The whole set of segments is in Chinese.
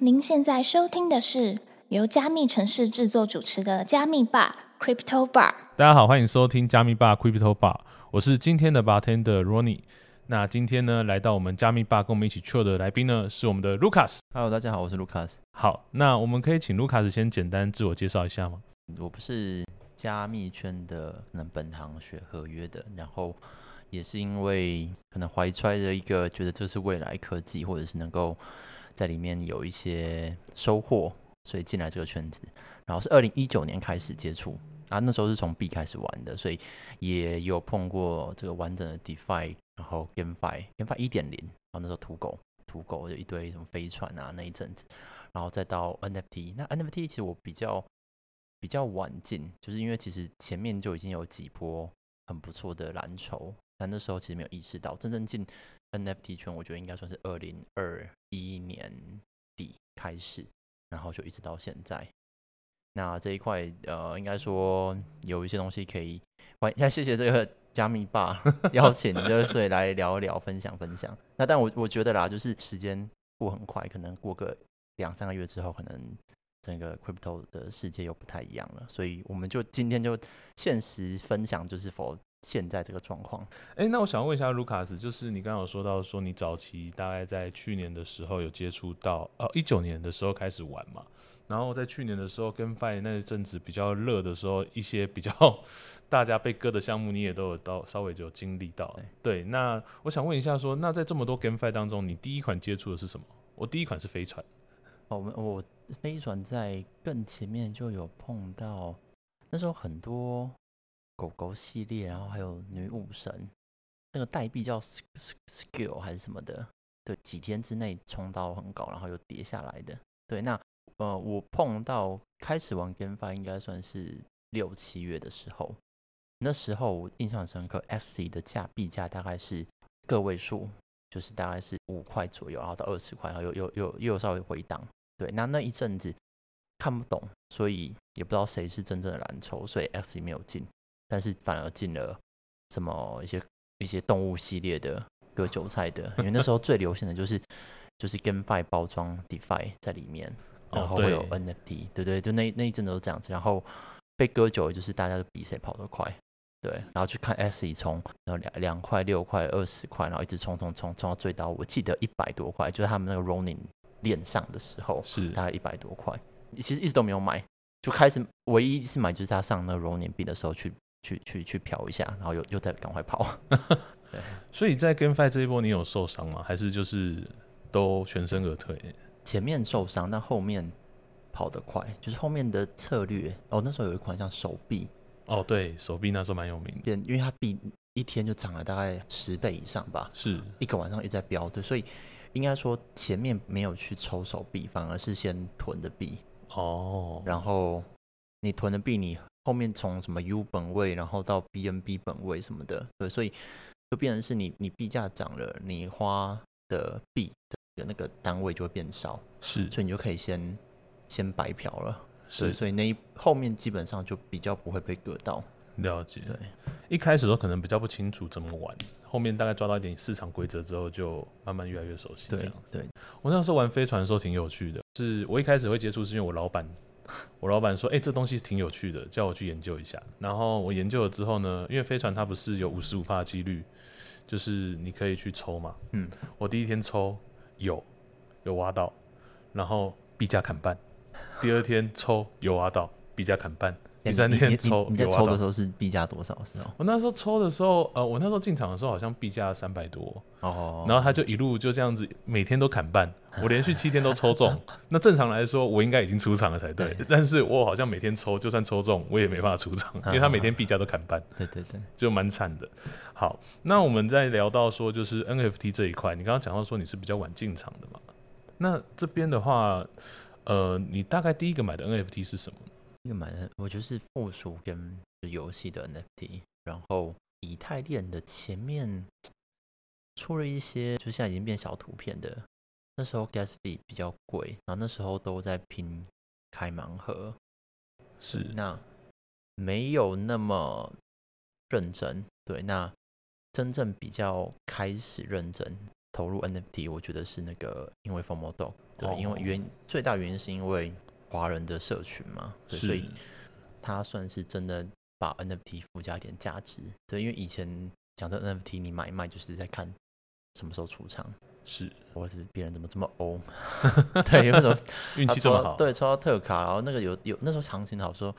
您现在收听的是由加密城市制作主持的加密吧 Crypto Bar。大家好，欢迎收听加密吧 Crypto Bar，我是今天的 bartender Ronnie。那今天呢，来到我们加密吧跟我们一起 chill 的来宾呢，是我们的 Lucas。Hello，大家好，我是 Lucas。好，那我们可以请 Lucas 先简单自我介绍一下吗？我不是加密圈的，可能本行学合约的，然后也是因为可能怀揣着一个觉得这是未来科技，或者是能够在里面有一些收获，所以进来这个圈子。然后是二零一九年开始接触啊，那时候是从 B 开始玩的，所以也有碰过这个完整的 DeFi，然后 GameFi，GameFi 一点零，然后那时候土狗，土狗有一堆什么飞船啊那一阵子，然后再到 NFT，那 NFT 其实我比较比较晚进，就是因为其实前面就已经有几波很不错的蓝筹，但那时候其实没有意识到，真正进 NFT 圈，我觉得应该算是二零二一年底开始，然后就一直到现在。那这一块，呃，应该说有一些东西可以，欢迎，谢谢这个加密吧 邀请，就是所以来聊一聊，分享分享。那但我我觉得啦，就是时间过很快，可能过个两三个月之后，可能整个 crypto 的世界又不太一样了，所以我们就今天就现实分享，就是否现在这个状况。哎，那我想问一下 Lucas，就是你刚刚有说到说你早期大概在去年的时候有接触到，呃，一九年的时候开始玩嘛？然后在去年的时候跟 Fi 那阵子比较热的时候，一些比较 大家被割的项目，你也都有到稍微就有经历到。对，那我想问一下说，那在这么多 GameFi 当中，你第一款接触的是什么？我第一款是飞船。哦，我们我飞船在更前面就有碰到，那时候很多狗狗系列，然后还有女武神，那个代币叫 Skill 还是什么的，对，几天之内冲到很高，然后又跌下来的。对，那呃，我碰到开始玩 GameFi 应该算是六七月的时候，那时候我印象深刻，X 的价币价大概是个位数，就是大概是五块左右，然后到二十块，然后又又又又稍微回档。对，那那一阵子看不懂，所以也不知道谁是真正的蓝筹，所以 X 没有进，但是反而进了什么一些一些动物系列的割韭菜的，因为那时候最流行的就是就是 GameFi 包装 DeFi 在里面。然后会有 NFT，对对，就那那一阵都是这样子。然后被割久了，就是大家都比谁跑得快，对。然后去看 S 一冲，然后两两块、六块、二十块，然后一直冲冲冲冲到最高，我记得一百多块，就是他们那个 Running 链上的时候，是大概一百多块。其实一直都没有买，就开始唯一一次买就是他上那个 Running 币的时候去去去去嫖一下，然后又又再赶快跑。对，所以在 GameFi 这一波，你有受伤吗？还是就是都全身而退？前面受伤，但后面跑得快，就是后面的策略。哦，那时候有一款像手臂，哦，对手臂那时候蛮有名的，因为它币一天就涨了大概十倍以上吧，是一个晚上一直在飙，对，所以应该说前面没有去抽手臂，反而是先囤的币，哦，然后你囤的币，你后面从什么 U 本位，然后到 BNB 本位什么的，对，所以就变成是你你币价涨了，你花的币的那个单位就会变少，是，所以你就可以先先白嫖了，是，所以那一后面基本上就比较不会被割到。了解，对，一开始都可能比较不清楚怎么玩，后面大概抓到一点市场规则之后，就慢慢越来越熟悉这样子。对，我那时候玩飞船的时候挺有趣的，是我一开始会接触是因为我老板，我老板说，哎，这东西挺有趣的，叫我去研究一下。然后我研究了之后呢，因为飞船它不是有五十五帕的几率，就是你可以去抽嘛，嗯，我第一天抽。有，有挖到，然后币价砍半。第二天抽有挖到，币价砍半。第三天抽，你在抽的时候是币价多少是吗？我那时候抽的时候，呃，我那时候进场的时候好像币价三百多哦。然后他就一路就这样子，每天都砍半。我连续七天都抽中。那正常来说，我应该已经出场了才对。但是我好像每天抽，就算抽中，我也没办法出场，因为他每天币价都砍半。对对对，就蛮惨的。好，那我们在聊到说，就是 NFT 这一块，你刚刚讲到说你是比较晚进场的嘛？那这边的话，呃，你大概第一个买的 NFT 是什么？一个买的，我觉得是附属跟游戏的 NFT，然后以太链的前面出了一些，就现在已经变小图片的。那时候 gas 费比较贵，然后那时候都在拼开盲盒，是那没有那么认真。对，那真正比较开始认真。投入 NFT，我觉得是那个因为 FOMO Dog，对，因为哦原最大原因是因为华人的社群嘛，对，所以他算是真的把 NFT 附加一点价值，对，因为以前讲的 NFT 你买卖就是在看什么时候出场，是。或者是别人怎么这么欧，对，为什么运气这么好，对，抽到特卡，然后那个有有那时候行情好说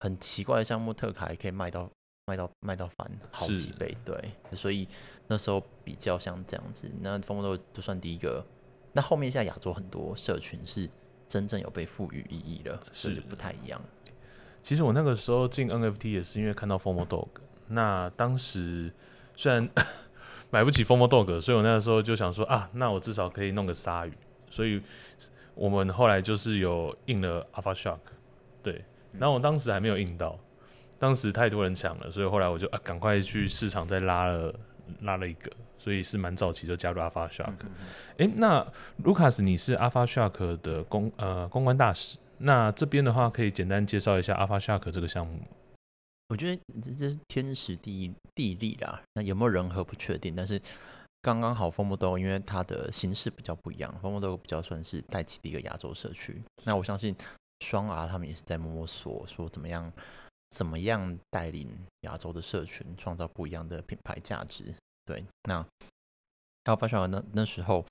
很奇怪的项目，特卡也可以卖到卖到卖到翻好几倍，对，所以那时候比较像这样子。那风豆就算第一个，那后面现在亚洲很多社群是真正有被赋予意义了，是。不太一样。其实我那个时候进 NFT 也是因为看到 FOMO Dog，那当时虽然 买不起 FOMO Dog，所以我那个时候就想说啊，那我至少可以弄个鲨鱼，所以我们后来就是有印了 Alpha Shark，对，然后我当时还没有印到，当时太多人抢了，所以后来我就啊赶快去市场再拉了拉了一个，所以是蛮早期就加入 Alpha Shark。诶，那卢卡斯，你是 Alpha Shark 的公呃公关大使，那这边的话可以简单介绍一下 Alpha Shark 这个项目。我觉得这这是天时地地利啦，那有没有人和不确定，但是刚刚好风波豆，因为它的形式比较不一样，风波豆比较算是带起的一个亚洲社区。那我相信双 R 他们也是在摸索，说怎么样怎么样带领亚洲的社群，创造不一样的品牌价值。对，那 Alpha Shark 那那时候、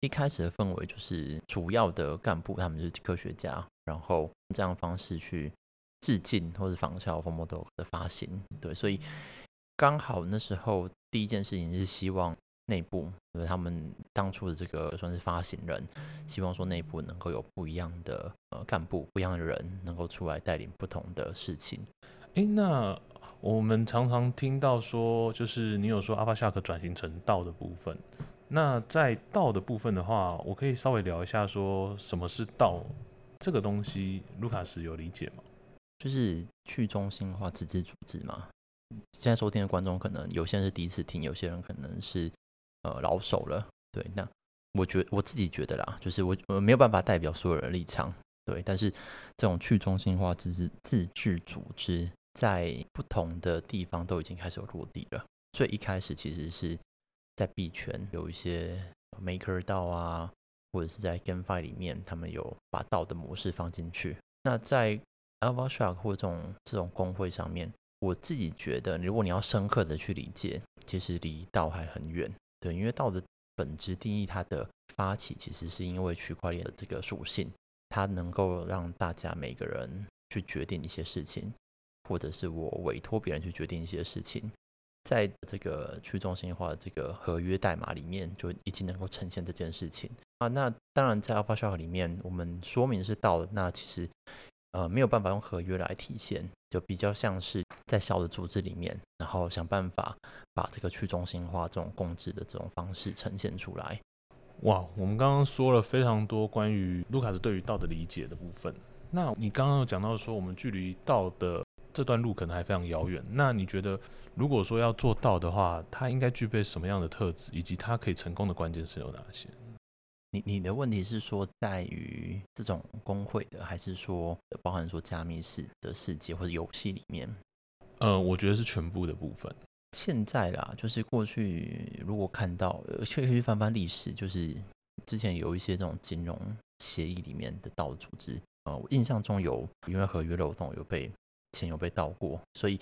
一开始的氛围就是主要的干部他们是科学家，然后这样方式去致敬或者仿效 FOMO 的发行，对，所以刚好那时候第一件事情是希望内部，就是他们当初的这个算是发行人，希望说内部能够有不一样的呃干部，不一样的人能够出来带领不同的事情。诶，那我们常常听到说，就是你有说 Alpha Shark 转型成道的部分。那在道的部分的话，我可以稍微聊一下，说什么是道这个东西，卢卡斯有理解吗？就是去中心化自治组织嘛。现在收听的观众可能有些人是第一次听，有些人可能是呃老手了。对，那我觉我自己觉得啦，就是我我没有办法代表所有人的立场，对，但是这种去中心化自治自治组织在不同的地方都已经开始有落地了。所以一开始其实是在币圈有一些 Maker 道啊，或者是在 GameFi 里面，他们有把道的模式放进去。那在 Alpha Shark 或这种这种工会上面，我自己觉得，如果你要深刻的去理解，其实离道还很远。对，因为道的本质定义，它的发起其实是因为区块链的这个属性，它能够让大家每个人去决定一些事情，或者是我委托别人去决定一些事情。在这个去中心化的这个合约代码里面，就已经能够呈现这件事情啊。那当然，在 Alpha Shark 里面，我们说明是道，那其实呃没有办法用合约来体现，就比较像是在小的组织里面，然后想办法把这个去中心化这种共治的这种方式呈现出来。哇，我们刚刚说了非常多关于卢卡斯对于道的理解的部分。那你刚刚有讲到说，我们距离道的这段路可能还非常遥远。那你觉得，如果说要做到的话，它应该具备什么样的特质，以及它可以成功的关键是有哪些？你你的问题是说在于这种工会的，还是说包含说加密式的世界或者游戏里面？呃，我觉得是全部的部分。现在啦，就是过去如果看到，呃，确实去翻翻历史，就是之前有一些这种金融协议里面的盗组织，呃，我印象中有因为合约漏洞有被钱有被盗过，所以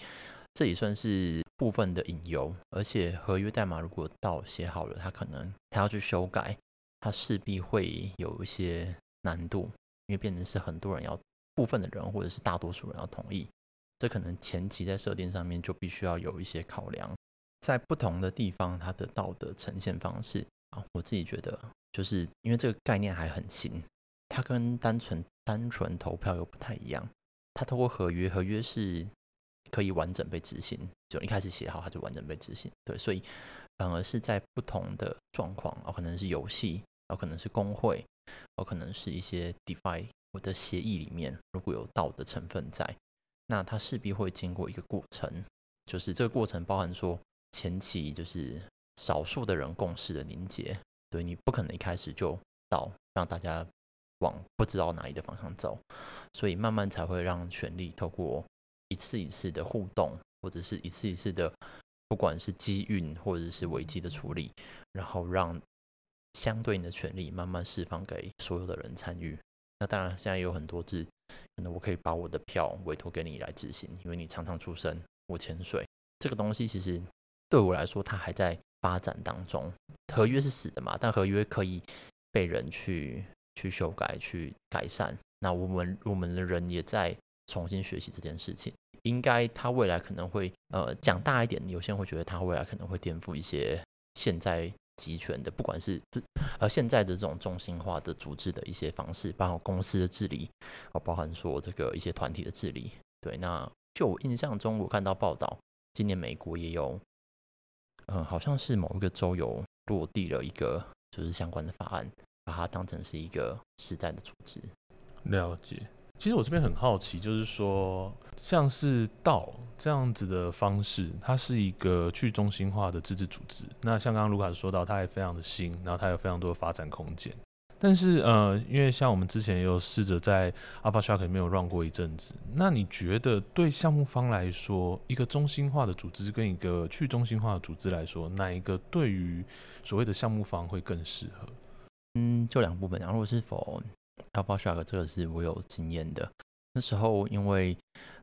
这也算是部分的引诱。而且合约代码如果盗写好了，他可能他要去修改，他势必会有一些难度，因为变成是很多人要部分的人或者是大多数人要同意。这可能前期在设定上面就必须要有一些考量，在不同的地方它的道德呈现方式啊，我自己觉得就是因为这个概念还很新，它跟单纯单纯投票又不太一样。它透过合约，合约是可以完整被执行，就一开始写好它就完整被执行。对，所以反而是在不同的状况，哦，可能是游戏，哦，可能是工会，哦，可能是一些 DeFi 或的协议里面，如果有道的成分在。那它势必会经过一个过程，就是这个过程包含说前期就是少数的人共识的凝结，对你不可能一开始就到让大家往不知道哪里的方向走，所以慢慢才会让权力透过一次一次的互动，或者是一次一次的不管是机运或者是危机的处理，然后让相对应的权利慢慢释放给所有的人参与。那当然，现在有很多是可能我可以把我的票委托给你来执行，因为你常常出声，我潜水。这个东西其实对我来说，它还在发展当中。合约是死的嘛，但合约可以被人去去修改、去改善。那我们我们的人也在重新学习这件事情。应该它未来可能会呃讲大一点，有些人会觉得它未来可能会颠覆一些现在集权的，不管是呃现在的这种中心化的组织的一些方式，包括公司的治理，哦，包含说这个一些团体的治理。对，那就我印象中，我看到报道，今年美国也有，嗯，好像是某一个州有落地了一个就是相关的法案，把它当成是一个实在的组织。了解。其实我这边很好奇，就是说，像是道这样子的方式，它是一个去中心化的自治组织。那像刚刚卢卡斯说到，它还非常的新，然后它有非常多的发展空间。但是，呃，因为像我们之前有试着在 Alpha Shark 里面有 run 过一阵子，那你觉得对项目方来说，一个中心化的组织跟一个去中心化的组织来说，哪一个对于所谓的项目方会更适合？嗯，就两部分。然后是否 Alpha Shark 这个是我有经验的。那时候因为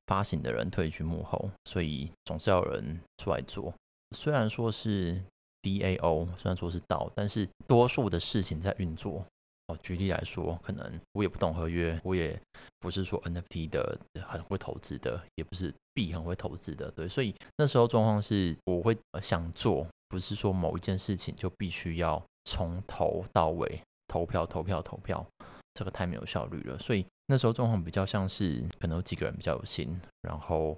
发行的人退居幕后，所以总是要有人出来做。虽然说是 DAO，虽然说是道，但是多数的事情在运作。哦，举例来说，可能我也不懂合约，我也不是说 NFT 的很会投资的，也不是币很会投资的，对，所以那时候状况是，我会想做，不是说某一件事情就必须要从头到尾投票、投票、投票，这个太没有效率了。所以那时候状况比较像是，可能有几个人比较有心，然后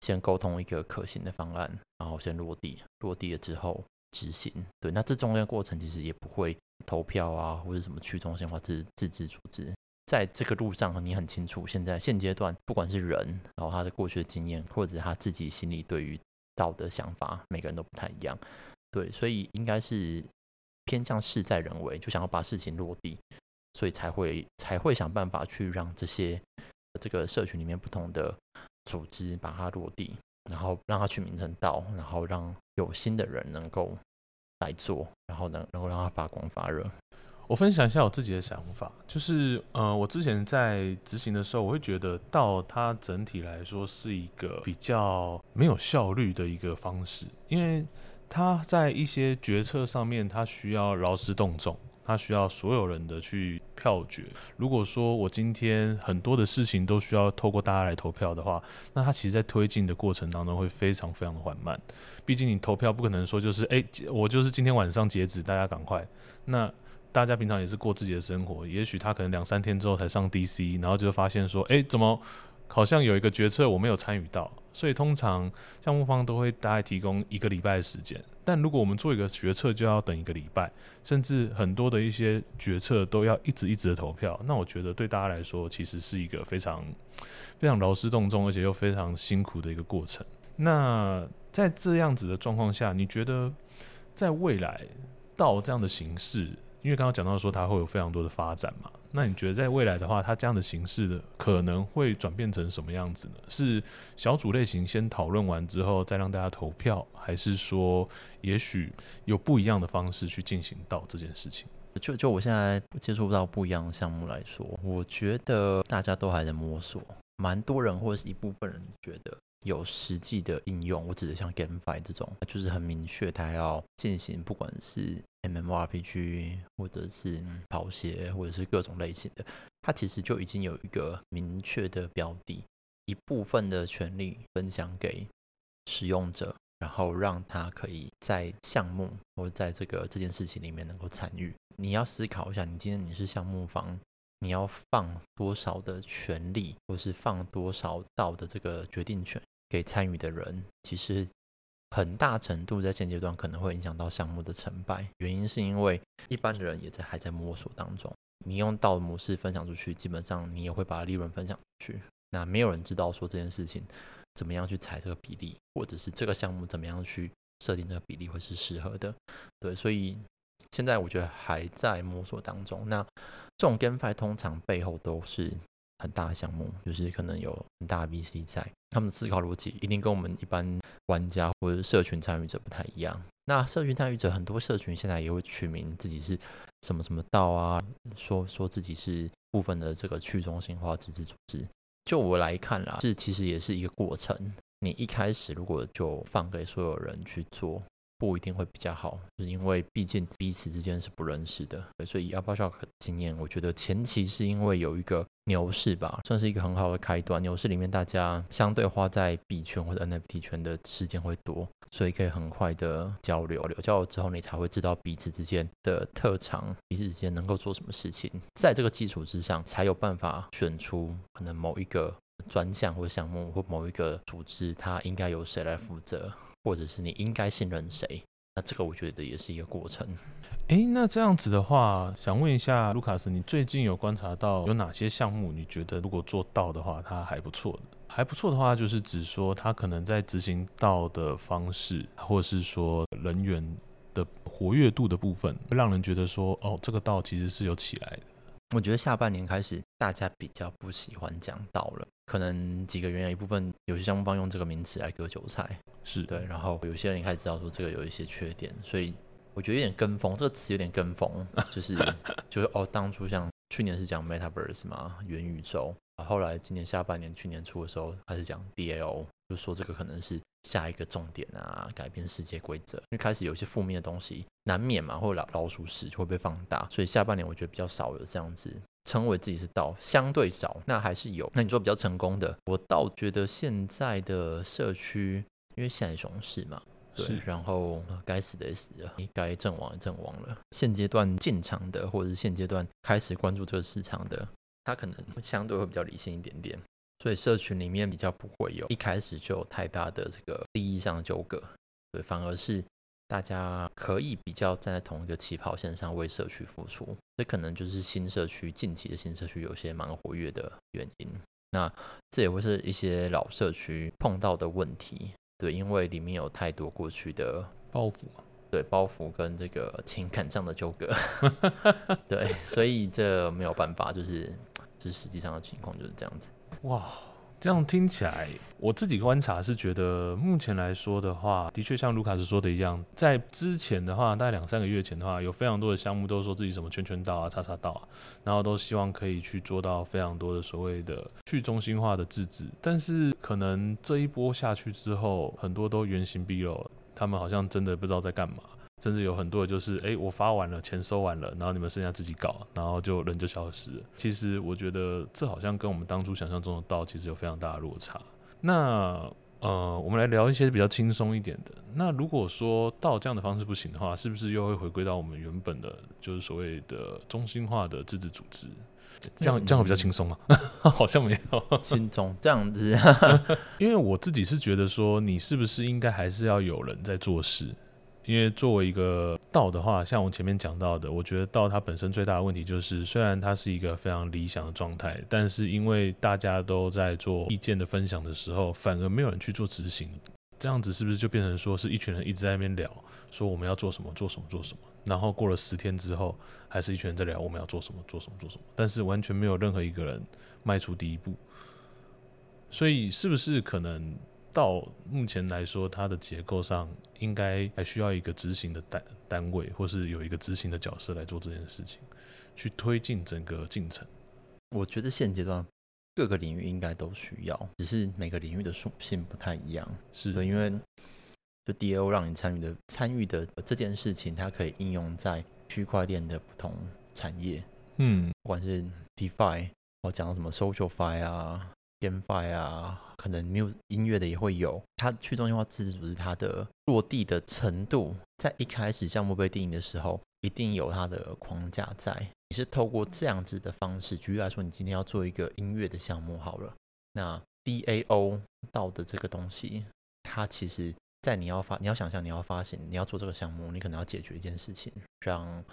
先沟通一个可行的方案，然后先落地，落地了之后执行。对，那这中间过程其实也不会。投票啊，或者什么去中心化自自治组织，在这个路上，你很清楚，现在现阶段，不管是人，然后他的过去的经验，或者他自己心里对于道德想法，每个人都不太一样。对，所以应该是偏向事在人为，就想要把事情落地，所以才会才会想办法去让这些这个社群里面不同的组织把它落地，然后让它取名成道，然后让有心的人能够。来做，然后呢，能够让它发光发热。我分享一下我自己的想法，就是呃，我之前在执行的时候，我会觉得到它整体来说是一个比较没有效率的一个方式，因为它在一些决策上面，它需要劳师动众。它需要所有人的去票决。如果说我今天很多的事情都需要透过大家来投票的话，那它其实，在推进的过程当中会非常非常的缓慢。毕竟你投票不可能说就是，哎，我就是今天晚上截止，大家赶快。那大家平常也是过自己的生活，也许他可能两三天之后才上 DC，然后就发现说，哎，怎么？好像有一个决策我没有参与到，所以通常项目方都会大概提供一个礼拜的时间。但如果我们做一个决策，就要等一个礼拜，甚至很多的一些决策都要一直一直的投票。那我觉得对大家来说，其实是一个非常 非常劳师动众，而且又非常辛苦的一个过程。那在这样子的状况下，你觉得在未来到这样的形式？因为刚刚讲到说它会有非常多的发展嘛，那你觉得在未来的话，它这样的形式的可能会转变成什么样子呢？是小组类型先讨论完之后再让大家投票，还是说也许有不一样的方式去进行到这件事情？就就我现在接触不到不一样的项目来说，我觉得大家都还在摸索，蛮多人或者是一部分人觉得。有实际的应用，我指的像 GameFi 这种，就是很明确，它要进行，不管是 MMRPG 或者是跑鞋，或者是各种类型的，它其实就已经有一个明确的标的，一部分的权利分享给使用者，然后让他可以在项目或在这个这件事情里面能够参与。你要思考一下，你今天你是项目方。你要放多少的权利，或是放多少道的这个决定权给参与的人，其实很大程度在现阶段可能会影响到项目的成败。原因是因为一般的人也在还在摸索当中。你用道模式分享出去，基本上你也会把利润分享出去。那没有人知道说这件事情怎么样去踩这个比例，或者是这个项目怎么样去设定这个比例会是适合的。对，所以现在我觉得还在摸索当中。那这种 GameFi 通常背后都是很大的项目，就是可能有很大的 VC 在，他们思考逻辑一定跟我们一般玩家或者社群参与者不太一样。那社群参与者很多社群现在也会取名自己是什么什么道啊，说说自己是部分的这个去中心化自治组织。就我来看啦，这其实也是一个过程。你一开始如果就放给所有人去做，不一定会比较好，是因为毕竟彼此之间是不认识的。所以以 Apple Shop 经验，我觉得前期是因为有一个牛市吧，算是一个很好的开端。牛市里面大家相对花在币圈或者 NFT 圈的时间会多，所以可以很快的交。流交流之后，你才会知道彼此之间的特长，彼此之间能够做什么事情。在这个基础之上，才有办法选出可能某一个。专项或项目或某一个组织，它应该由谁来负责，或者是你应该信任谁？那这个我觉得也是一个过程。诶，那这样子的话，想问一下卢卡斯，你最近有观察到有哪些项目？你觉得如果做到的话，它还不错的？还不错的话，就是指说它可能在执行到的方式，或者是说人员的活跃度的部分，让人觉得说，哦，这个道其实是有起来的。我觉得下半年开始，大家比较不喜欢讲道了。可能几个原因，一部分有些项目方用这个名词来割韭菜，是对。然后有些人开始知道说这个有一些缺点，所以我觉得有点跟风。这个词有点跟风，就是就是哦，当初像去年是讲 Metaverse 嘛，元宇宙，后来今年下半年、去年初的时候开始讲 DAO，就说这个可能是下一个重点啊，改变世界规则。因为开始有一些负面的东西，难免嘛，或者老老鼠屎就会被放大，所以下半年我觉得比较少有这样子。称为自己是道相对少，那还是有。那你说比较成功的，我倒觉得现在的社区，因为现在熊市嘛，对，然后该死的也死了，该阵亡的阵亡了。现阶段进场的，或者是现阶段开始关注这个市场的，他可能相对会比较理性一点点，所以社群里面比较不会有一开始就有太大的这个利益上的纠葛，对，反而是。大家可以比较站在同一个起跑线上为社区付出，这可能就是新社区近期的新社区有些蛮活跃的原因。那这也会是一些老社区碰到的问题，对，因为里面有太多过去的包袱，对，包袱跟这个情感上的纠葛，对，所以这没有办法，就是这实际上的情况就是这样子。哇。这样听起来，我自己观察是觉得，目前来说的话，的确像卢卡斯说的一样，在之前的话，大概两三个月前的话，有非常多的项目都说自己什么圈圈道啊、叉叉道啊，然后都希望可以去做到非常多的所谓的去中心化的自治，但是可能这一波下去之后，很多都原形毕露了，他们好像真的不知道在干嘛。甚至有很多的就是，哎，我发完了，钱收完了，然后你们剩下自己搞，然后就人就消失了。其实我觉得这好像跟我们当初想象中的道其实有非常大的落差。那呃，我们来聊一些比较轻松一点的。那如果说到这样的方式不行的话，是不是又会回归到我们原本的，就是所谓的中心化的自治组织？这样这样比较轻松啊？好像没有 轻松这样子。因为我自己是觉得说，你是不是应该还是要有人在做事？因为作为一个道的话，像我前面讲到的，我觉得道它本身最大的问题就是，虽然它是一个非常理想的状态，但是因为大家都在做意见的分享的时候，反而没有人去做执行，这样子是不是就变成说是一群人一直在那边聊，说我们要做什么做什么做什么，然后过了十天之后，还是一群人在聊我们要做什么做什么做什么，但是完全没有任何一个人迈出第一步，所以是不是可能？到目前来说，它的结构上应该还需要一个执行的单单位，或是有一个执行的角色来做这件事情，去推进整个进程。我觉得现阶段各个领域应该都需要，只是每个领域的属性不太一样。是的，因为就 DAO 让你参与的参与的这件事情，它可以应用在区块链的不同产业。嗯，不管是 DeFi，我讲到什么 SocialFi 啊、GameFi 啊。可能没有音乐的也会有，它去中心化自治组织它的落地的程度，在一开始项目被定义的时候，一定有它的框架在。你是透过这样子的方式，举例来说，你今天要做一个音乐的项目好了，那 DAO 到的这个东西，它其实在你要发，你要想象你要发行，你要做这个项目，你可能要解决一件事情，让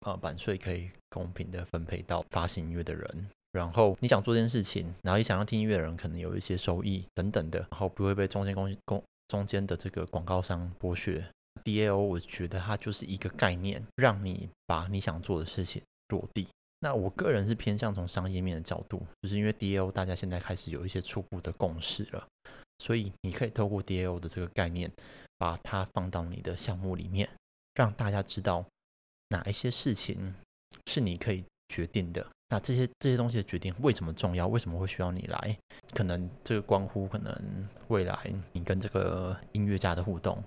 呃版税可以公平的分配到发行音乐的人。然后你想做这件事情，然后也想要听音乐的人可能有一些收益等等的，然后不会被中间公公中间的这个广告商剥削。DAO 我觉得它就是一个概念，让你把你想做的事情落地。那我个人是偏向从商业面的角度，就是因为 DAO 大家现在开始有一些初步的共识了，所以你可以透过 DAO 的这个概念，把它放到你的项目里面，让大家知道哪一些事情是你可以决定的。那这些这些东西的决定为什么重要？为什么会需要你来？可能这个关乎可能未来你跟这个音乐家的互动，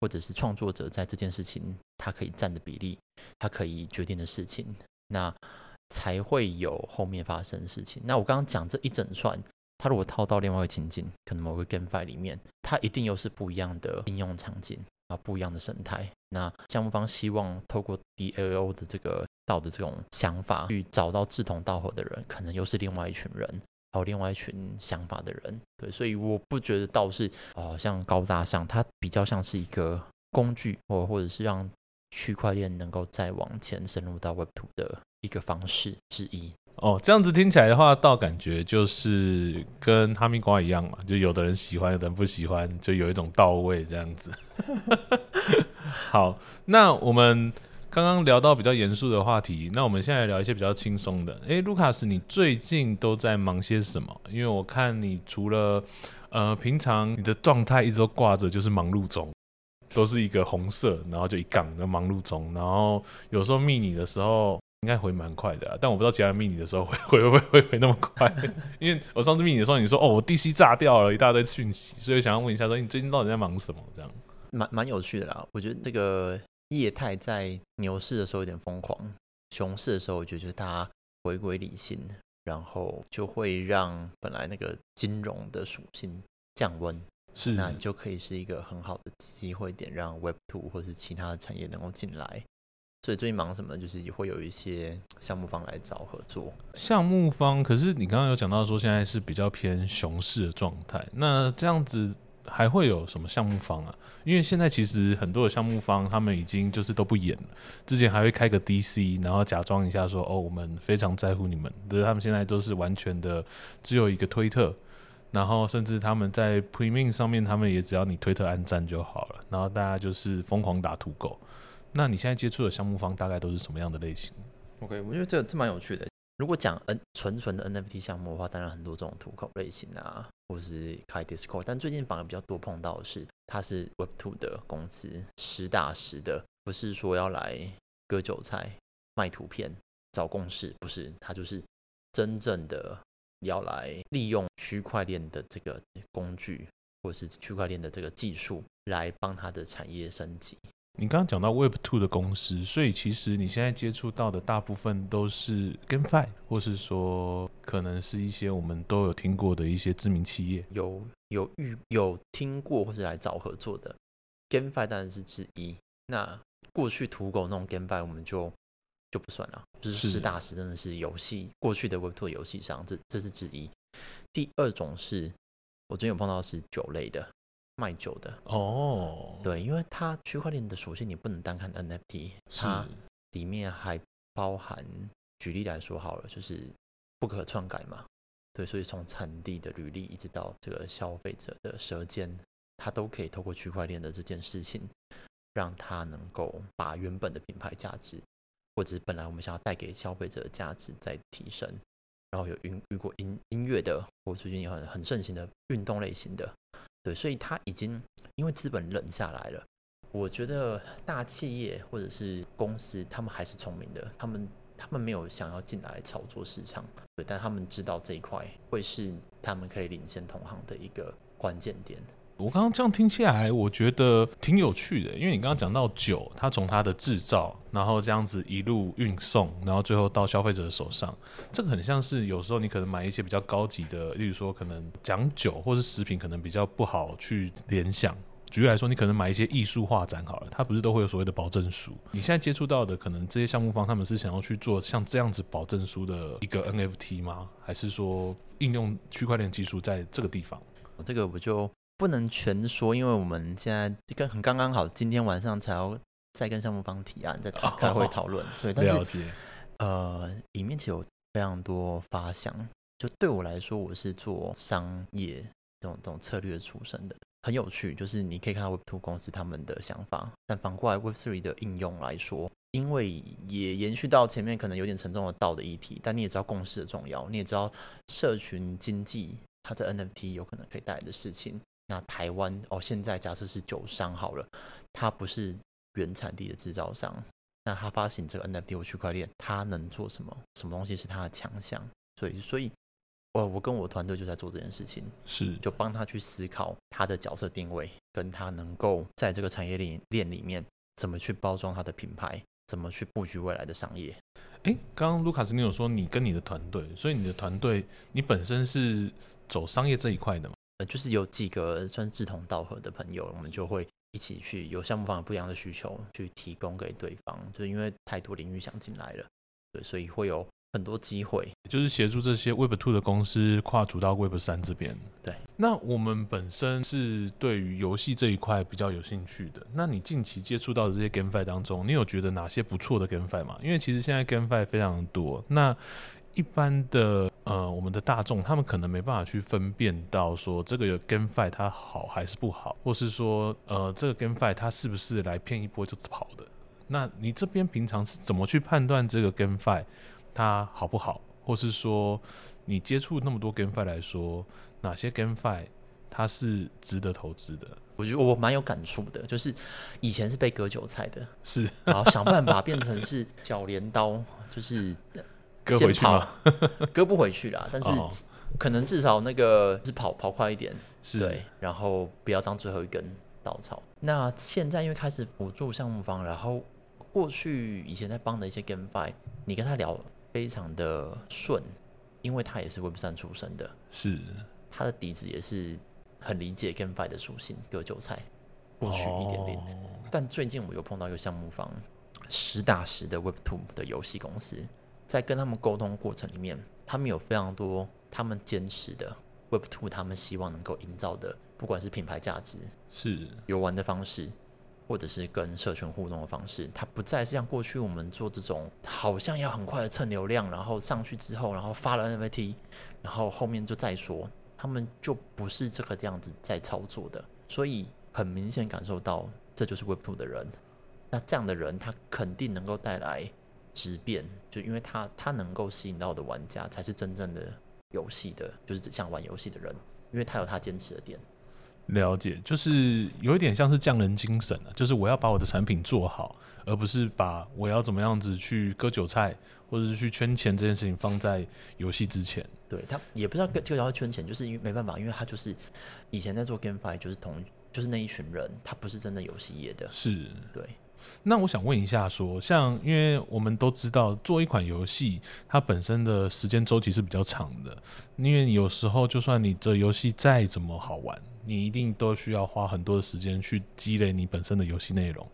或者是创作者在这件事情他可以占的比例，他可以决定的事情，那才会有后面发生的事情。那我刚刚讲这一整串，它如果套到另外一个情境，可能某个 GameFi 里面，它一定又是不一样的应用场景啊，不一样的生态。那项目方希望透过 DAO 的这个道的这种想法，去找到志同道合的人，可能又是另外一群人，还有另外一群想法的人。对，所以我不觉得道是哦，像高大上，它比较像是一个工具，或或者是让区块链能够再往前深入到 Web 2的一个方式之一。哦，这样子听起来的话，倒感觉就是跟哈密瓜一样嘛，就有的人喜欢，有的人不喜欢，就有一种到位这样子。好，那我们刚刚聊到比较严肃的话题，那我们现在聊一些比较轻松的。诶，卢卡斯，你最近都在忙些什么？因为我看你除了呃平常你的状态一直都挂着就是忙碌中，都是一个红色，然后就一杠的忙碌中，然后有时候密你的时候应该回蛮快的啊，但我不知道其他人密你的时候会会不会会回那么快，因为我上次密你的时候你说哦我 DC 炸掉了一大堆讯息，所以想要问一下说你最近到底在忙什么这样。蛮蛮有趣的啦，我觉得这个业态在牛市的时候有点疯狂，熊市的时候我觉得就是大家回归理性，然后就会让本来那个金融的属性降温，是那你就可以是一个很好的机会点，让 Web Two 或是其他的产业能够进来。所以最近忙什么，就是也会有一些项目方来找合作。项目方，可是你刚刚有讲到说现在是比较偏熊市的状态，那这样子。还会有什么项目方啊？因为现在其实很多的项目方，他们已经就是都不演了。之前还会开个 DC，然后假装一下说：“哦，我们非常在乎你们。”可是他们现在都是完全的只有一个推特，然后甚至他们在 Premium 上面，他们也只要你推特按赞就好了。然后大家就是疯狂打土狗。那你现在接触的项目方大概都是什么样的类型？OK，我觉得这这蛮有趣的。如果讲 N 纯纯的 NFT 项目的话，当然很多这种土口类型啊，或是开 Discord，但最近反而比较多碰到的是，它是 Web Two 的公司，实打实的，不是说要来割韭菜、卖图片、找共识，不是，它就是真正的要来利用区块链的这个工具，或是区块链的这个技术，来帮它的产业升级。你刚刚讲到 Web Two 的公司，所以其实你现在接触到的大部分都是 GameFi，或是说可能是一些我们都有听过的一些知名企业，有有遇有听过或是来找合作的 GameFi 当然是之一。那过去土狗那种 GameFi 我们就就不算了，就是实打实真的是游戏过去的 Web Two 游戏上，这这是之一。第二种是我最近有碰到是酒类的。卖酒的。哦，对，因为它区块链的属性你不能单看 NFT，它里面还包含，举例来说好了，就是不可篡改嘛，对，所以从产地的履历一直到这个消费者的舌尖，它都可以透过区块链的这件事情，让它能够把原本的品牌价值，或者是本来我们想要带给消费者的价值再提升，然后有遇遇过音音乐的，或最近也很很盛行的运动类型的。对，所以他已经因为资本冷下来了。我觉得大企业或者是公司，他们还是聪明的，他们他们没有想要进来炒作市场，对，但他们知道这一块会是他们可以领先同行的一个关键点。我刚刚这样听起来，我觉得挺有趣的，因为你刚刚讲到酒，它从它的制造，然后这样子一路运送，然后最后到消费者手上，这个很像是有时候你可能买一些比较高级的，例如说可能讲酒或是食品，可能比较不好去联想。举例来说，你可能买一些艺术画展好了，它不是都会有所谓的保证书？你现在接触到的，可能这些项目方他们是想要去做像这样子保证书的一个 NFT 吗？还是说应用区块链技术在这个地方？这个我就。不能全说，因为我们现在跟很刚刚好，今天晚上才要再跟项目方提案，再开会讨论。对，但是呃，里面其实有非常多发想。就对我来说，我是做商业这种这种策略出身的，很有趣。就是你可以看到 Web Two 公司他们的想法，但反过来 Web Three 的应用来说，因为也延续到前面可能有点沉重的道的议题，但你也知道共识的重要，你也知道社群经济它在 NFT 有可能可以带来的事情。那台湾哦，现在假设是酒商好了，它不是原产地的制造商，那它发行这个 NFT 或区块链，它能做什么？什么东西是它的强项？所以，所以，我我跟我团队就在做这件事情，是就帮他去思考他的角色定位，跟他能够在这个产业链链里面怎么去包装他的品牌，怎么去布局未来的商业。哎，刚刚卢卡斯你有说你跟你的团队，所以你的团队你本身是走商业这一块的嘛？呃，就是有几个算志同道合的朋友，我们就会一起去有项目方有不一样的需求，去提供给对方。就是因为太多领域想进来了，对，所以会有很多机会。就是协助这些 Web Two 的公司跨足到 Web 三这边。对，那我们本身是对于游戏这一块比较有兴趣的。那你近期接触到的这些 GameFi 当中，你有觉得哪些不错的 GameFi 吗？因为其实现在 GameFi 非常多，那一般的呃，我们的大众他们可能没办法去分辨到说这个 GameFi 它好还是不好，或是说呃这个 GameFi 它是不是来骗一波就跑的？那你这边平常是怎么去判断这个 GameFi 它好不好，或是说你接触那么多 GameFi 来说，哪些 GameFi 它是值得投资的？我觉得我蛮有感触的，就是以前是被割韭菜的，是然后想办法变成是小镰刀，就是割回去吗？割不回去啦，但是哦可能至少那个是跑跑快一点，是对，然后不要当最后一根稻草。那现在因为开始辅助项目方，然后过去以前在帮的一些 GameFi，你跟他聊非常的顺，因为他也是 Web 三出身的，是他的底子也是很理解 GameFi 的属性，割韭菜，过去一点零。哦但最近我又碰到一个项目方，实打实的 Web Two 的游戏公司，在跟他们沟通过程里面，他们有非常多他们坚持的 Web Two，他们希望能够营造的，不管是品牌价值、是游玩的方式，或者是跟社群互动的方式，它不再是像过去我们做这种好像要很快的蹭流量，然后上去之后，然后发了 NFT，然后后面就再说，他们就不是这个样子在操作的，所以很明显感受到这就是 Web Two 的人。那这样的人，他肯定能够带来质变，就因为他他能够吸引到的玩家才是真正的游戏的，就是只想玩游戏的人，因为他有他坚持的点。了解，就是有一点像是匠人精神啊，就是我要把我的产品做好，而不是把我要怎么样子去割韭菜或者是去圈钱这件事情放在游戏之前。对他也不知道这个要圈钱，就是因为没办法，因为他就是以前在做 GameFi，就是同就是那一群人，他不是真的游戏业的。是，对，那我想问一下说像因为我们都知道，做一款游戏，它本身的时间周期是比较长的，因为有时候就算你这游戏再怎么好玩，你一定都需要花很多的时间去积累你本身的游戏内容。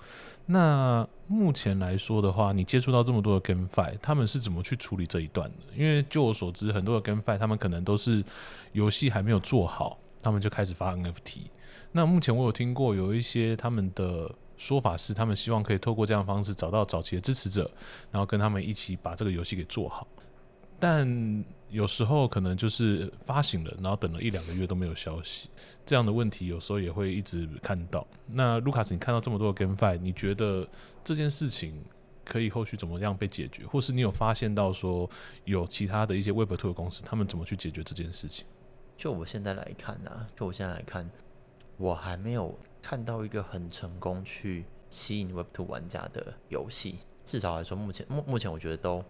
那目前来说的话，你接触到这么多的 GameFi，他们是怎么去处理这一段的？因为就我所知，很多的 GameFi 他们可能都是游戏还没有做好，他们就开始发 NFT。那目前我有听过有一些他们的说法是，他们希望可以透过这样的方式找到早期的支持者，然后跟他们一起把这个游戏给做好。但有时候可能就是发行了，然后等了一两个月都没有消息，这样的问题有时候也会一直看到。那卢卡斯，你看到这么多的 GameFi，你觉得这件事情可以后续怎么样被解决，或是你有发现到说有其他的一些 Web3 公司，他们怎么去解决这件事情？就我现在来看呢、就我现在来看，我还没有看到一个很成功去吸引 Web Two 玩家的游戏。至少来说，目前目目前我觉得都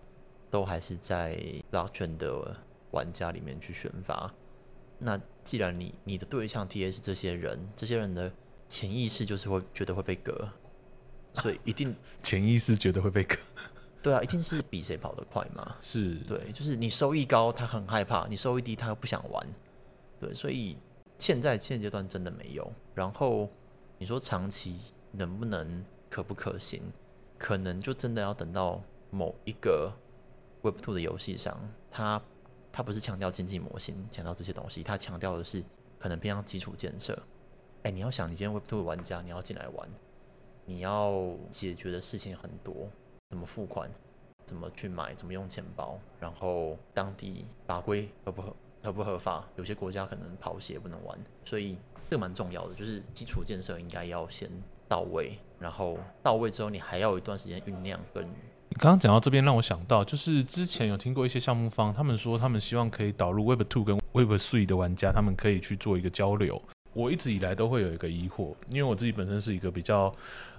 都还是在 Blockchain 的玩家里面去选拔。那既然你你的对象 TA 是这些人，这些人的潜意识就是会觉得会被割，所以一定 潜意识觉得会被割，对啊，一定是比谁跑得快嘛。是对，就是你收益高，他很害怕；你收益低，他又不想玩。对，所以现在现阶段真的没有。然后你说长期能不能可不可行，可能就真的要等到某一个 Web Two 的游戏上，它它不是强调经济模型，强调这些东西，它强调的是可能偏向基础建设。哎，你要想，你今天 Web Two 的玩家，你要进来玩，你要解决的事情很多，怎么付款，怎么去买，怎么用钱包，然后当地法规合不合合不合法，有些国家可能跑鞋不能玩，所以这个蛮重要的，就是基础建设应该要先到位，然后到位之后，你还要一段时间酝酿跟。你刚刚讲到这边，让我想到，就是之前有听过一些项目方，他们说他们希望可以导入 Web Two 跟 Web Three 的玩家，他们可以去做一个交流。我一直以来都会有一个疑惑，因为我自己本身是一个比较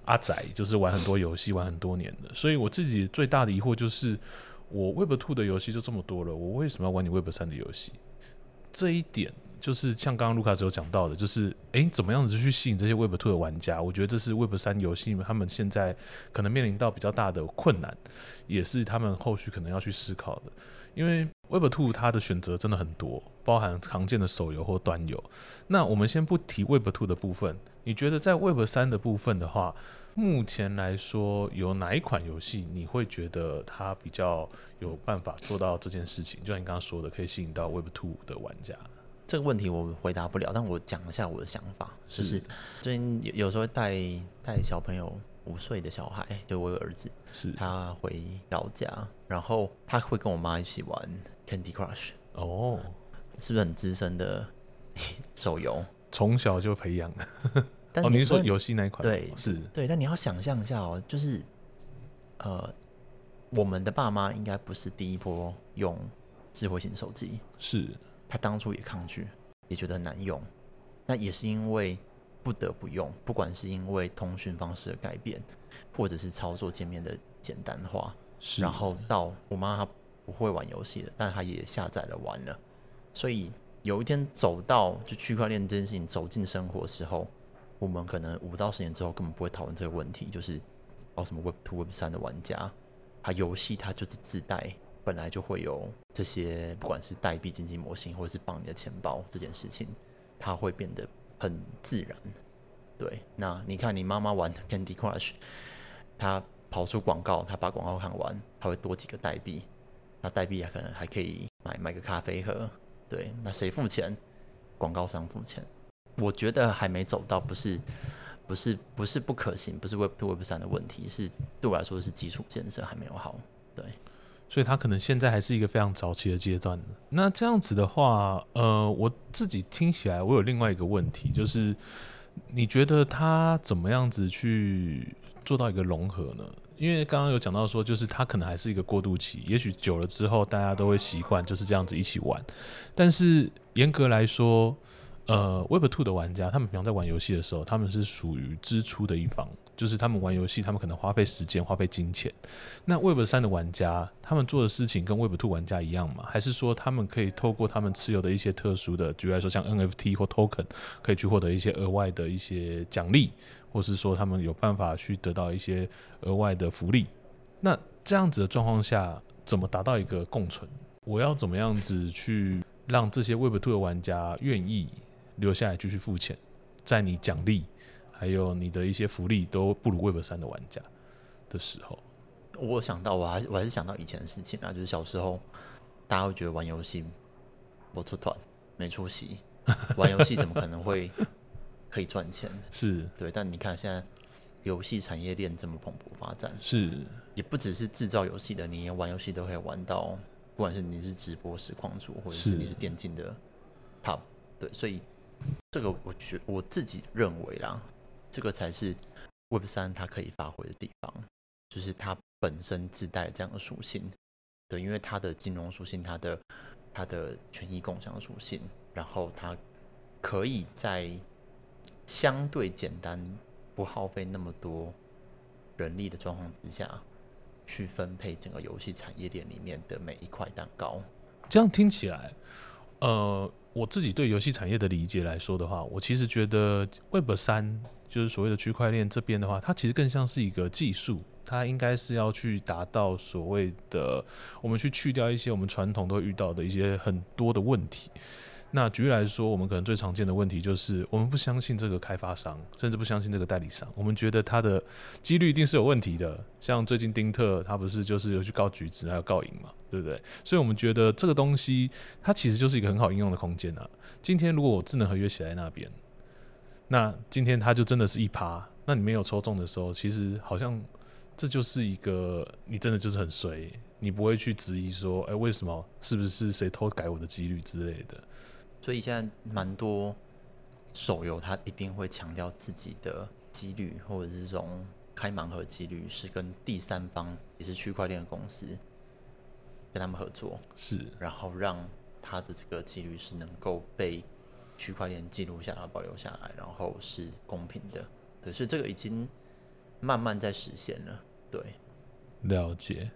阿宅，就是玩很多游戏玩很多年的，所以我自己最大的疑惑就是，我 Web Two 的游戏就这么多了，我为什么要玩你 Web 三的游戏？这一点就是像刚刚卢卡斯有讲到的，就是诶，怎么样子去吸引这些 Web Two 的玩家？我觉得这是 Web 三游戏他们现在可能面临到比较大的困难，也是他们后续可能要去思考的。因为 Web Two 它的选择真的很多，包含常见的手游或端游。那我们先不提 Web Two 的部分，你觉得在 Web 三的部分的话，目前来说有哪一款游戏你会觉得它比较有办法做到这件事情？就像你刚刚说的，可以吸引到 Web Two 的玩家。这个问题我回答不了，但我讲一下我的想法，就是最近有有时候带带小朋友五岁的小孩，就我有儿子，是他回老家，然后他会跟我妈一起玩 Candy Crush，哦，是不是很资深的手游？从小就培养的。但哦，您说游戏那一款对是。对，但你要想象一下哦，就是呃，我们的爸妈应该不是第一波用智慧型手机，是。他当初也抗拒，也觉得很难用，那也是因为不得不用，不管是因为通讯方式的改变，或者是操作界面的简单化，是，然后到我妈她不会玩游戏的，但她也下载了玩了，所以有一天走到就区块链这件事情走进生活的时候，我们可能五到十年之后根本不会讨论这个问题，就是哦什么 Web Two、Web 三的玩家，他游戏它就是自带本来就会有这些，不管是代币经济模型，或者是绑你的钱包这件事情，它会变得很自然。对，那你看你妈妈玩 Candy Crush，她跑出广告，她把广告看完，她会多几个代币，那代币可能还可以买买个咖啡喝。对，那谁付钱？广告商付钱。我觉得还没走到，不是不是不是不可行，不是 Web Two Web 三的问题，是对我来说是基础建设还没有好。对，所以它可能现在还是一个非常早期的阶段。那这样子的话，呃，我自己听起来，我有另外一个问题，就是你觉得它怎么样子去做到一个融合呢？因为刚刚有讲到说，就是它可能还是一个过渡期，也许久了之后，大家都会习惯就是这样子一起玩。但是严格来说，呃，Web Two 的玩家，他们平常在玩游戏的时候，他们是属于支出的一方，就是他们玩游戏，他们可能花费时间、花费金钱。那 Web 三的玩家，他们做的事情跟 Web Two 玩家一样吗？还是说他们可以透过他们持有的一些特殊的，举例来说像 NFT 或 Token，可以去获得一些额外的一些奖励，或是说他们有办法去得到一些额外的福利？那这样子的状况下，怎么达到一个共存？我要怎么样子去让这些 Web Two 的玩家愿意留下来继续付钱，在你奖励还有你的一些福利都不如 Web 三的玩家的时候？我想到，我还是我还是想到以前的事情啊，就是小时候大家会觉得玩游戏不出团没出息，玩游戏怎么可能会可以赚钱？是对，但你看现在游戏产业链这么蓬勃发展，是也不只是制造游戏的，你连玩游戏都可以玩到，不管是你是直播实况主，或者是是你是电竞的 top，对，所以这个我觉我自己认为啦，这个才是 Web 三它可以发挥的地方，就是它本身自带这样的属性，对，因为它的金融属性，它的它的权益共享属性，然后它可以在相对简单、不耗费那么多人力的状况之下，去分配整个游戏产业链里面的每一块蛋糕。这样听起来，呃，我自己对游戏产业的理解来说的话，我其实觉得 Web 三就是所谓的区块链这边的话，它其实更像是一个技术，它应该是要去达到所谓的我们去去掉一些我们传统都遇到的一些很多的问题。那举例来说，我们可能最常见的问题就是，我们不相信这个开发商，甚至不相信这个代理商，我们觉得他的几率一定是有问题的。像最近丁特他不是就是有去告橘子，还有告赢嘛，对不对？所以我们觉得这个东西它其实就是一个很好应用的空间啊。今天如果我智能合约写在那边，那今天它就真的是一趴，那你没有抽中的时候，其实好像这就是一个你真的就是很衰，你不会去质疑说，哎、为什么是不是谁偷改我的几率之类的。所以现在蛮多手游，它一定会强调自己的几率，或者是这种开盲盒几率是跟第三方，也是区块链的公司跟他们合作，是然后让它的这个几率是能够被区块链记录下来、保留下来，然后是公平的。可是这个已经慢慢在实现了。对，了解。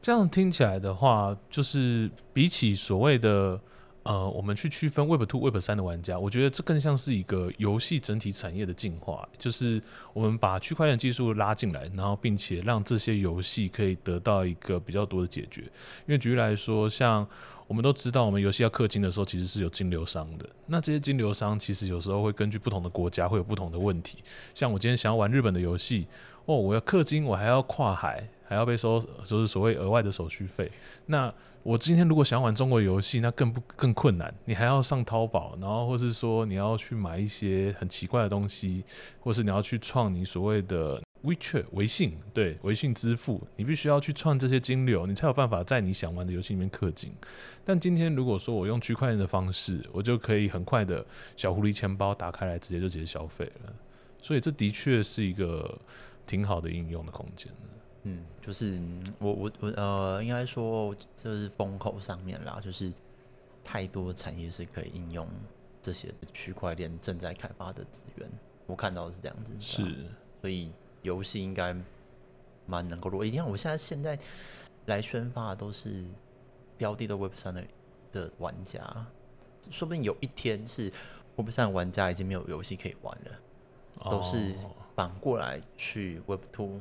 这样听起来的话，就是比起所谓的呃，我们去区分 Web Two、Web 三的玩家，我觉得这更像是一个游戏整体产业的进化，就是我们把区块链技术拉进来，然后并且让这些游戏可以得到一个比较多的解决。因为举例来说，像我们都知道，我们游戏要氪金的时候，其实是有金流商的。那这些金流商其实有时候会根据不同的国家会有不同的问题。像我今天想要玩日本的游戏，哦，我要氪金，我还要跨海。还要被收，就是所谓额外的手续费。那我今天如果想玩中国游戏，那更不更困难。你还要上淘宝，然后或是说你要去买一些很奇怪的东西，或是你要去创你所谓的 WeChat 微信，对微信支付，你必须要去创这些金流，你才有办法在你想玩的游戏里面氪金。但今天如果说我用区块链的方式，我就可以很快的小狐狸钱包打开来，直接就直接消费了。所以这的确是一个挺好的应用的空间。嗯，就是我我我呃，应该说就是风口上面啦，就是太多产业是可以应用这些区块链正在开发的资源，我看到是这样子。是，所以游戏应该蛮能够落。你看，我现在现在来宣发的都是标的的 Web 三的的玩家，说不定有一天是 Web 三玩家已经没有游戏可以玩了，都是反过来去 Web Two。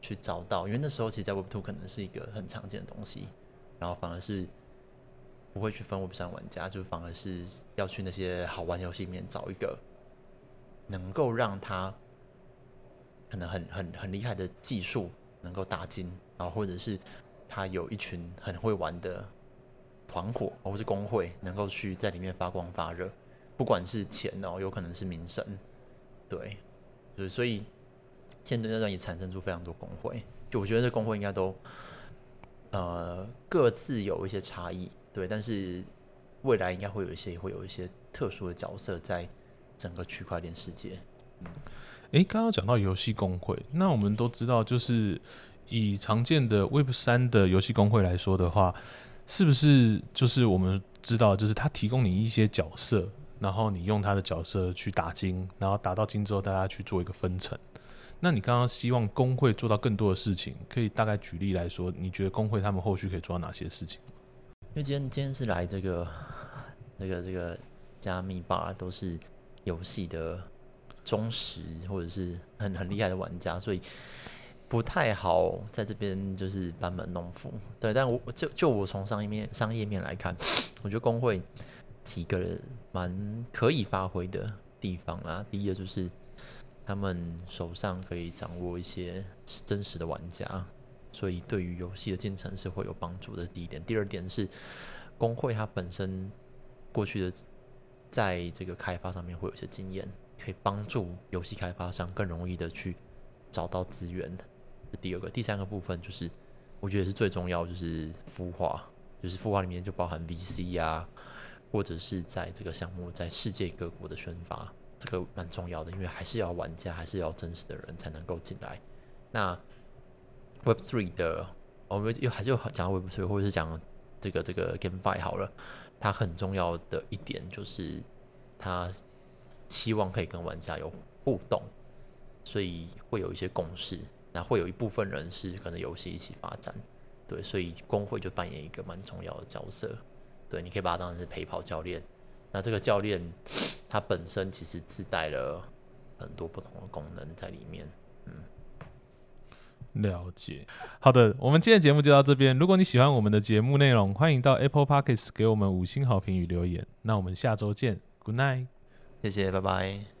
去找到，因为那时候其实，在 Web Two 可能是一个很常见的东西，然后反而是不会去分 Web 三玩家，就反而是要去那些好玩游戏里面找一个能够让他可能很很很厉害的技术能够打金，然后或者是他有一群很会玩的团伙或是工会，能够去在里面发光发热，不管是钱哦，有可能是名声，对，对，所以。现在段也产生出非常多工会，就我觉得这工会应该都，呃，各自有一些差异，对，但是未来应该会有一些会有一些特殊的角色在整个区块链世界。嗯，哎，刚刚讲到游戏工会，那我们都知道，就是以常见的 Web 三的游戏工会来说的话，是不是就是我们知道，就是他提供你一些角色，然后你用他的角色去打金，然后打到金之后，大家去做一个分成。那你刚刚希望工会做到更多的事情，可以大概举例来说，你觉得工会他们后续可以做到哪些事情？因为今天今天是来这个那个这个加密吧，都是游戏的忠实或者是很很厉害的玩家，所以不太好在这边就是班门弄斧。对，但我就就我从商业面商业面来看，我觉得工会几个人蛮可以发挥的地方啦。第一个就是。他们手上可以掌握一些真实的玩家，所以对于游戏的进程是会有帮助的。第一点，第二点是工会它本身过去的在这个开发上面会有一些经验，可以帮助游戏开发商更容易的去找到资源。第二个，第三个部分就是我觉得是最重要，就是孵化，就是孵化里面就包含 VC 啊，或者是在这个项目在世界各国的宣发。这个蛮重要的，因为还是要玩家，还是要真实的人才能够进来。那 Web Three 的，我们又还是讲 Web Three，或者是讲这个这个 GameFi 好了，它很重要的一点就是，它希望可以跟玩家有互动，所以会有一些共识。那会有一部分人是可能游戏一起发展，对，所以工会就扮演一个蛮重要的角色。对，你可以把它当成是陪跑教练。那这个教练，他本身其实自带了很多不同的功能在里面。嗯，了解。好的，我们今天节目就到这边。如果你喜欢我们的节目内容，欢迎到 Apple Podcasts 给我们五星好评与留言。那我们下周见，Good night，谢谢，拜拜。